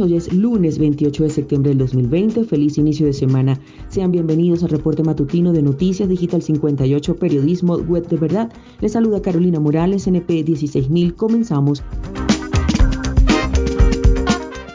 Hoy es lunes 28 de septiembre del 2020. Feliz inicio de semana. Sean bienvenidos al reporte matutino de Noticias Digital 58, Periodismo Web de Verdad. Les saluda Carolina Morales, NP 16000. Comenzamos.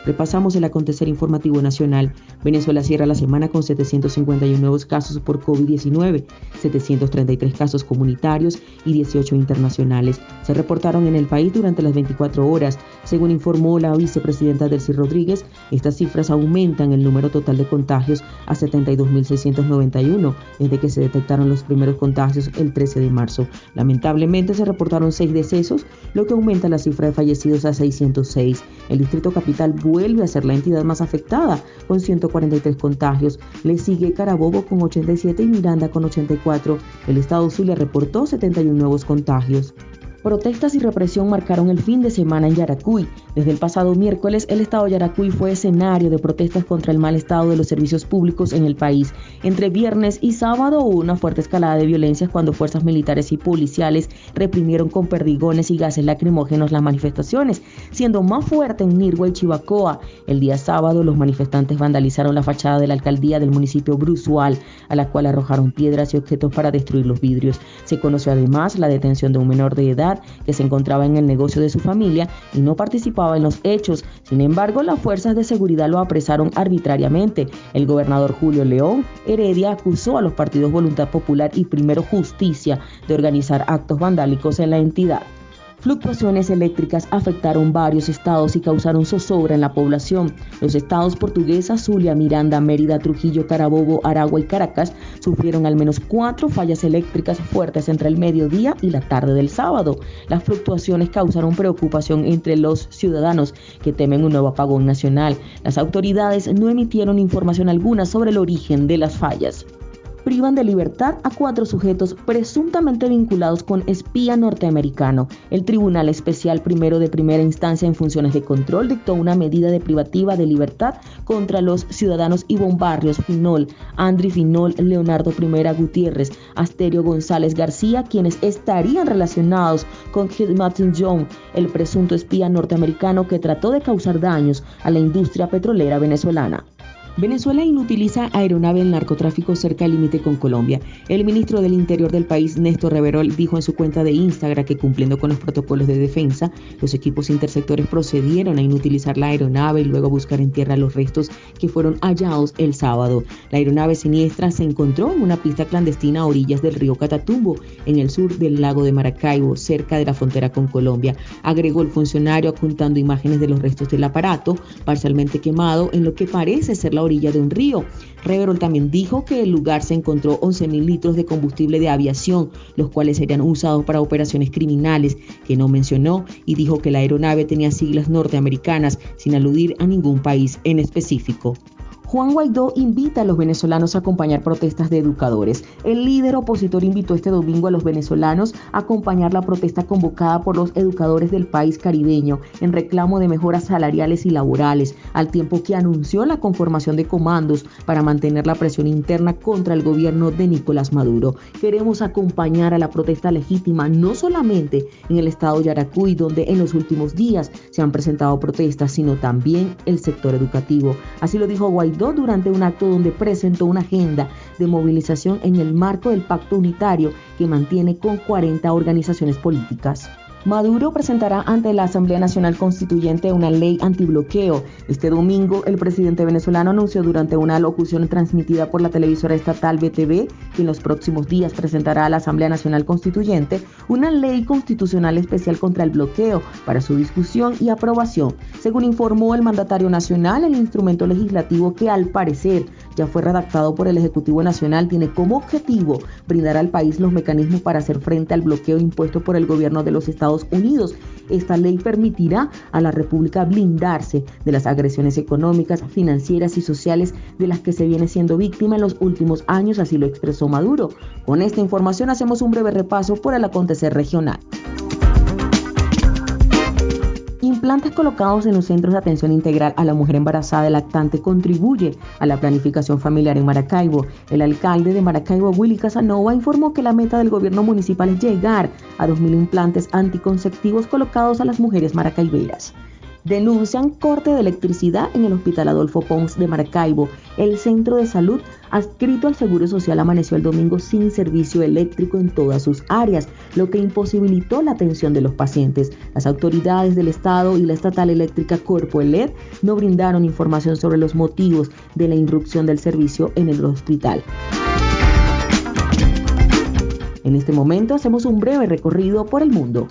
Repasamos el acontecer informativo nacional. Venezuela cierra la semana con 751 nuevos casos por COVID-19, 733 casos comunitarios y 18 internacionales. Se reportaron en el país durante las 24 horas. Según informó la vicepresidenta Delcy Rodríguez, estas cifras aumentan el número total de contagios a 72.691 desde que se detectaron los primeros contagios el 13 de marzo. Lamentablemente se reportaron seis decesos, lo que aumenta la cifra de fallecidos a 606. El distrito capital vuelve a ser la entidad más afectada, con 143 contagios. Le sigue Carabobo con 87 y Miranda con 84. El estado Zulia reportó 71 nuevos contagios. Protestas y represión marcaron el fin de semana en Yaracuy. Desde el pasado miércoles, el estado de Yaracuy fue escenario de protestas contra el mal estado de los servicios públicos en el país. Entre viernes y sábado hubo una fuerte escalada de violencias cuando fuerzas militares y policiales reprimieron con perdigones y gases lacrimógenos las manifestaciones, siendo más fuerte en Nirgua y Chivacoa. El día sábado, los manifestantes vandalizaron la fachada de la alcaldía del municipio Brusual, a la cual arrojaron piedras y objetos para destruir los vidrios. Se conoció además la detención de un menor de edad que se encontraba en el negocio de su familia y no participaba en los hechos. Sin embargo, las fuerzas de seguridad lo apresaron arbitrariamente. El gobernador Julio León Heredia acusó a los partidos Voluntad Popular y Primero Justicia de organizar actos vandálicos en la entidad. Fluctuaciones eléctricas afectaron varios estados y causaron zozobra en la población. Los estados portugueses, Zulia, Miranda, Mérida, Trujillo, Carabobo, Aragua y Caracas sufrieron al menos cuatro fallas eléctricas fuertes entre el mediodía y la tarde del sábado. Las fluctuaciones causaron preocupación entre los ciudadanos que temen un nuevo apagón nacional. Las autoridades no emitieron información alguna sobre el origen de las fallas privan de libertad a cuatro sujetos presuntamente vinculados con espía norteamericano. El Tribunal Especial Primero de Primera Instancia en Funciones de Control dictó una medida de privativa de libertad contra los ciudadanos Ivonne Barrios Finol, Andri Finol, Leonardo I Gutiérrez, Asterio González García, quienes estarían relacionados con Martin John, el presunto espía norteamericano que trató de causar daños a la industria petrolera venezolana. Venezuela inutiliza aeronave en narcotráfico cerca del límite con Colombia. El ministro del Interior del país, Néstor Reverol, dijo en su cuenta de Instagram que cumpliendo con los protocolos de defensa, los equipos intersectores procedieron a inutilizar la aeronave y luego buscar en tierra los restos que fueron hallados el sábado. La aeronave siniestra se encontró en una pista clandestina a orillas del río Catatumbo, en el sur del lago de Maracaibo, cerca de la frontera con Colombia. Agregó el funcionario apuntando imágenes de los restos del aparato, parcialmente quemado en lo que parece ser la de un río. Reverol también dijo que el lugar se encontró 11.000 litros de combustible de aviación, los cuales serían usados para operaciones criminales, que no mencionó, y dijo que la aeronave tenía siglas norteamericanas, sin aludir a ningún país en específico. Juan Guaidó invita a los venezolanos a acompañar protestas de educadores. El líder opositor invitó este domingo a los venezolanos a acompañar la protesta convocada por los educadores del país caribeño en reclamo de mejoras salariales y laborales, al tiempo que anunció la conformación de comandos para mantener la presión interna contra el gobierno de Nicolás Maduro. Queremos acompañar a la protesta legítima no solamente en el estado Yaracuy, donde en los últimos días se han presentado protestas, sino también el sector educativo. Así lo dijo Guaidó durante un acto donde presentó una agenda de movilización en el marco del pacto unitario que mantiene con 40 organizaciones políticas. Maduro presentará ante la Asamblea Nacional Constituyente una ley antibloqueo. Este domingo, el presidente venezolano anunció durante una locución transmitida por la televisora estatal BTV que en los próximos días presentará a la Asamblea Nacional Constituyente una ley constitucional especial contra el bloqueo para su discusión y aprobación. Según informó el mandatario nacional, el instrumento legislativo que al parecer ya fue redactado por el Ejecutivo Nacional tiene como objetivo brindar al país los mecanismos para hacer frente al bloqueo impuesto por el gobierno de los Estados Unidos. Esta ley permitirá a la República blindarse de las agresiones económicas, financieras y sociales de las que se viene siendo víctima en los últimos años, así lo expresó Maduro. Con esta información hacemos un breve repaso por el acontecer regional. Implantes colocados en los centros de atención integral a la mujer embarazada y lactante contribuye a la planificación familiar en Maracaibo. El alcalde de Maracaibo, Willy Casanova, informó que la meta del gobierno municipal es llegar a 2.000 implantes anticonceptivos colocados a las mujeres maracaiberas. Denuncian corte de electricidad en el Hospital Adolfo Pons de Maracaibo. El centro de salud adscrito al Seguro Social amaneció el domingo sin servicio eléctrico en todas sus áreas, lo que imposibilitó la atención de los pacientes. Las autoridades del Estado y la estatal eléctrica Corpo LED no brindaron información sobre los motivos de la irrupción del servicio en el hospital. En este momento hacemos un breve recorrido por el mundo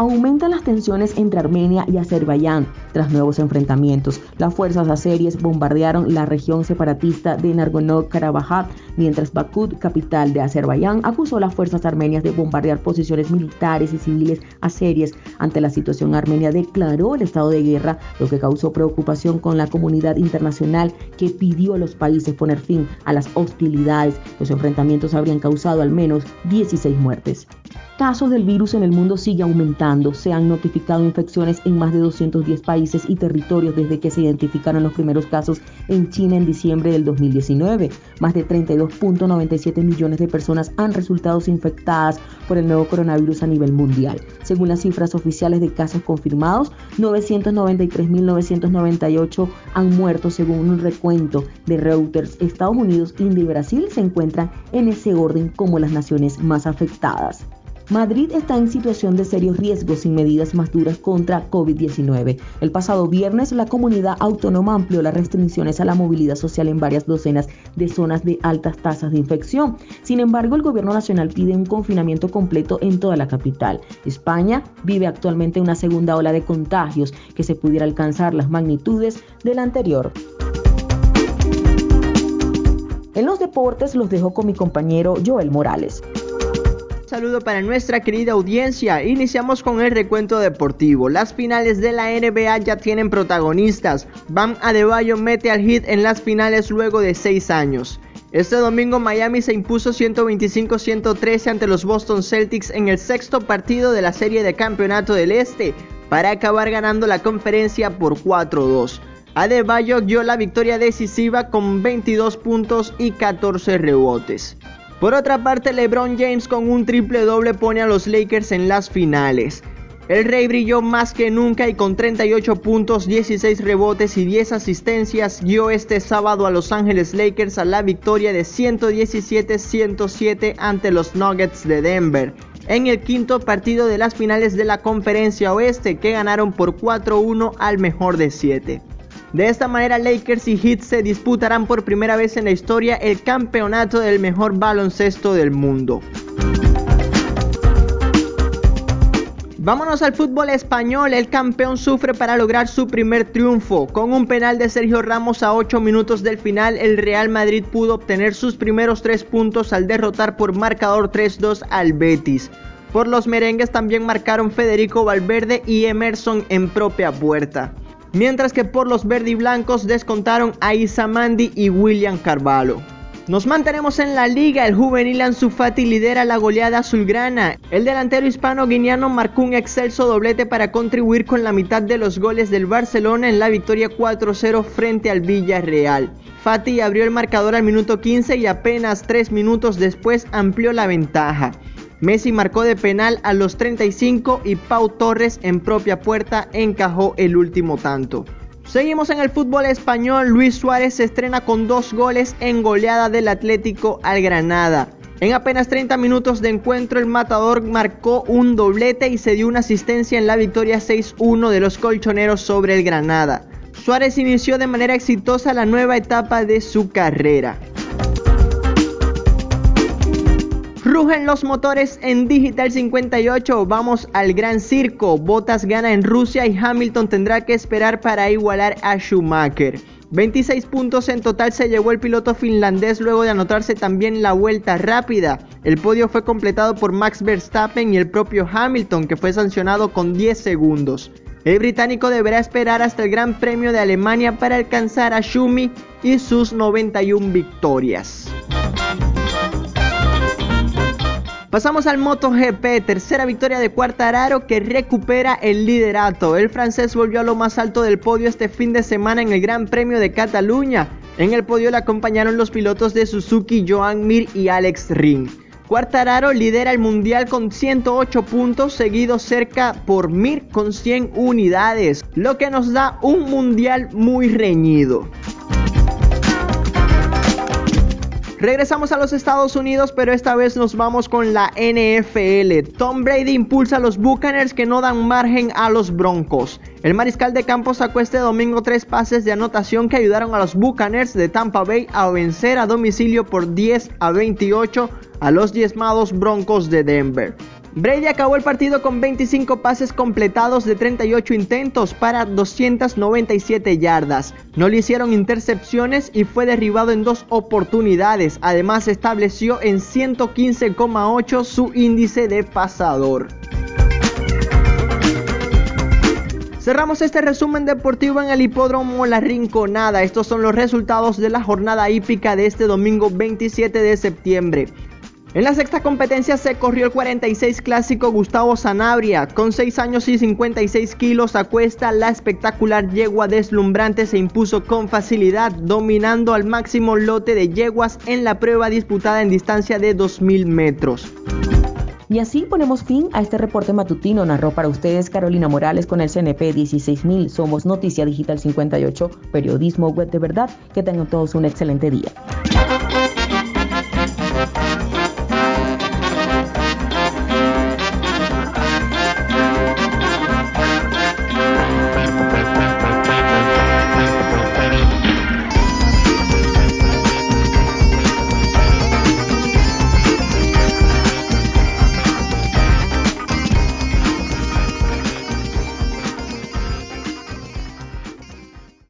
aumentan las tensiones entre Armenia y Azerbaiyán tras nuevos enfrentamientos. Las fuerzas azeríes bombardearon la región separatista de Nagorno-Karabaj, mientras Bakú, capital de Azerbaiyán, acusó a las fuerzas armenias de bombardear posiciones militares y civiles azerias. Ante la situación, Armenia declaró el estado de guerra, lo que causó preocupación con la comunidad internacional que pidió a los países poner fin a las hostilidades. Los enfrentamientos habrían causado al menos 16 muertes casos del virus en el mundo sigue aumentando. Se han notificado infecciones en más de 210 países y territorios desde que se identificaron los primeros casos en China en diciembre del 2019. Más de 32.97 millones de personas han resultado infectadas por el nuevo coronavirus a nivel mundial. Según las cifras oficiales de casos confirmados, 993.998 han muerto según un recuento de Reuters. Estados Unidos, India y Brasil se encuentran en ese orden como las naciones más afectadas. Madrid está en situación de serios riesgos sin medidas más duras contra COVID-19. El pasado viernes, la comunidad autónoma amplió las restricciones a la movilidad social en varias docenas de zonas de altas tasas de infección. Sin embargo, el gobierno nacional pide un confinamiento completo en toda la capital. España vive actualmente una segunda ola de contagios que se pudiera alcanzar las magnitudes de la anterior. En los deportes los dejo con mi compañero Joel Morales saludo para nuestra querida audiencia. Iniciamos con el recuento deportivo. Las finales de la NBA ya tienen protagonistas. Bam Adebayo mete al hit en las finales luego de 6 años. Este domingo Miami se impuso 125-113 ante los Boston Celtics en el sexto partido de la serie de campeonato del Este para acabar ganando la conferencia por 4-2. Adebayo dio la victoria decisiva con 22 puntos y 14 rebotes. Por otra parte, LeBron James con un triple doble pone a los Lakers en las finales. El Rey brilló más que nunca y con 38 puntos, 16 rebotes y 10 asistencias guió este sábado a Los Ángeles Lakers a la victoria de 117-107 ante los Nuggets de Denver en el quinto partido de las finales de la Conferencia Oeste que ganaron por 4-1 al mejor de 7. De esta manera Lakers y Heat se disputarán por primera vez en la historia el campeonato del mejor baloncesto del mundo. Vámonos al fútbol español. El campeón sufre para lograr su primer triunfo. Con un penal de Sergio Ramos a 8 minutos del final, el Real Madrid pudo obtener sus primeros 3 puntos al derrotar por marcador 3-2 al Betis. Por los merengues también marcaron Federico Valverde y Emerson en propia puerta mientras que por los verde y blancos descontaron a Isamandi y William Carvalho. Nos mantenemos en la liga, el juvenil Ansu Fati lidera la goleada azulgrana. El delantero hispano-guineano marcó un excelso doblete para contribuir con la mitad de los goles del Barcelona en la victoria 4-0 frente al Villarreal. Fati abrió el marcador al minuto 15 y apenas 3 minutos después amplió la ventaja. Messi marcó de penal a los 35 y Pau Torres en propia puerta encajó el último tanto. Seguimos en el fútbol español, Luis Suárez se estrena con dos goles en goleada del Atlético al Granada. En apenas 30 minutos de encuentro el matador marcó un doblete y se dio una asistencia en la victoria 6-1 de los colchoneros sobre el Granada. Suárez inició de manera exitosa la nueva etapa de su carrera. Rugen los motores en Digital 58. Vamos al gran circo. Bottas gana en Rusia y Hamilton tendrá que esperar para igualar a Schumacher. 26 puntos en total se llevó el piloto finlandés luego de anotarse también la vuelta rápida. El podio fue completado por Max Verstappen y el propio Hamilton que fue sancionado con 10 segundos. El británico deberá esperar hasta el Gran Premio de Alemania para alcanzar a Schumi y sus 91 victorias. Pasamos al MotoGP, tercera victoria de Cuartararo que recupera el liderato. El francés volvió a lo más alto del podio este fin de semana en el Gran Premio de Cataluña. En el podio le acompañaron los pilotos de Suzuki, Joan Mir y Alex Ring. Cuartararo lidera el mundial con 108 puntos, seguido cerca por Mir con 100 unidades, lo que nos da un mundial muy reñido. Regresamos a los Estados Unidos, pero esta vez nos vamos con la NFL. Tom Brady impulsa a los Buccaneers que no dan margen a los Broncos. El mariscal de campo sacó este domingo tres pases de anotación que ayudaron a los Buccaneers de Tampa Bay a vencer a domicilio por 10 a 28 a los diezmados Broncos de Denver. Brady acabó el partido con 25 pases completados de 38 intentos para 297 yardas. No le hicieron intercepciones y fue derribado en dos oportunidades. Además estableció en 115,8 su índice de pasador. Cerramos este resumen deportivo en el hipódromo La Rinconada. Estos son los resultados de la jornada hípica de este domingo 27 de septiembre. En la sexta competencia se corrió el 46 clásico Gustavo Sanabria. Con 6 años y 56 kilos a cuesta, la espectacular yegua deslumbrante se impuso con facilidad, dominando al máximo lote de yeguas en la prueba disputada en distancia de 2.000 metros. Y así ponemos fin a este reporte matutino. Narró para ustedes Carolina Morales con el CNP 16000. Somos Noticia Digital 58, periodismo web de verdad. Que tengan todos un excelente día.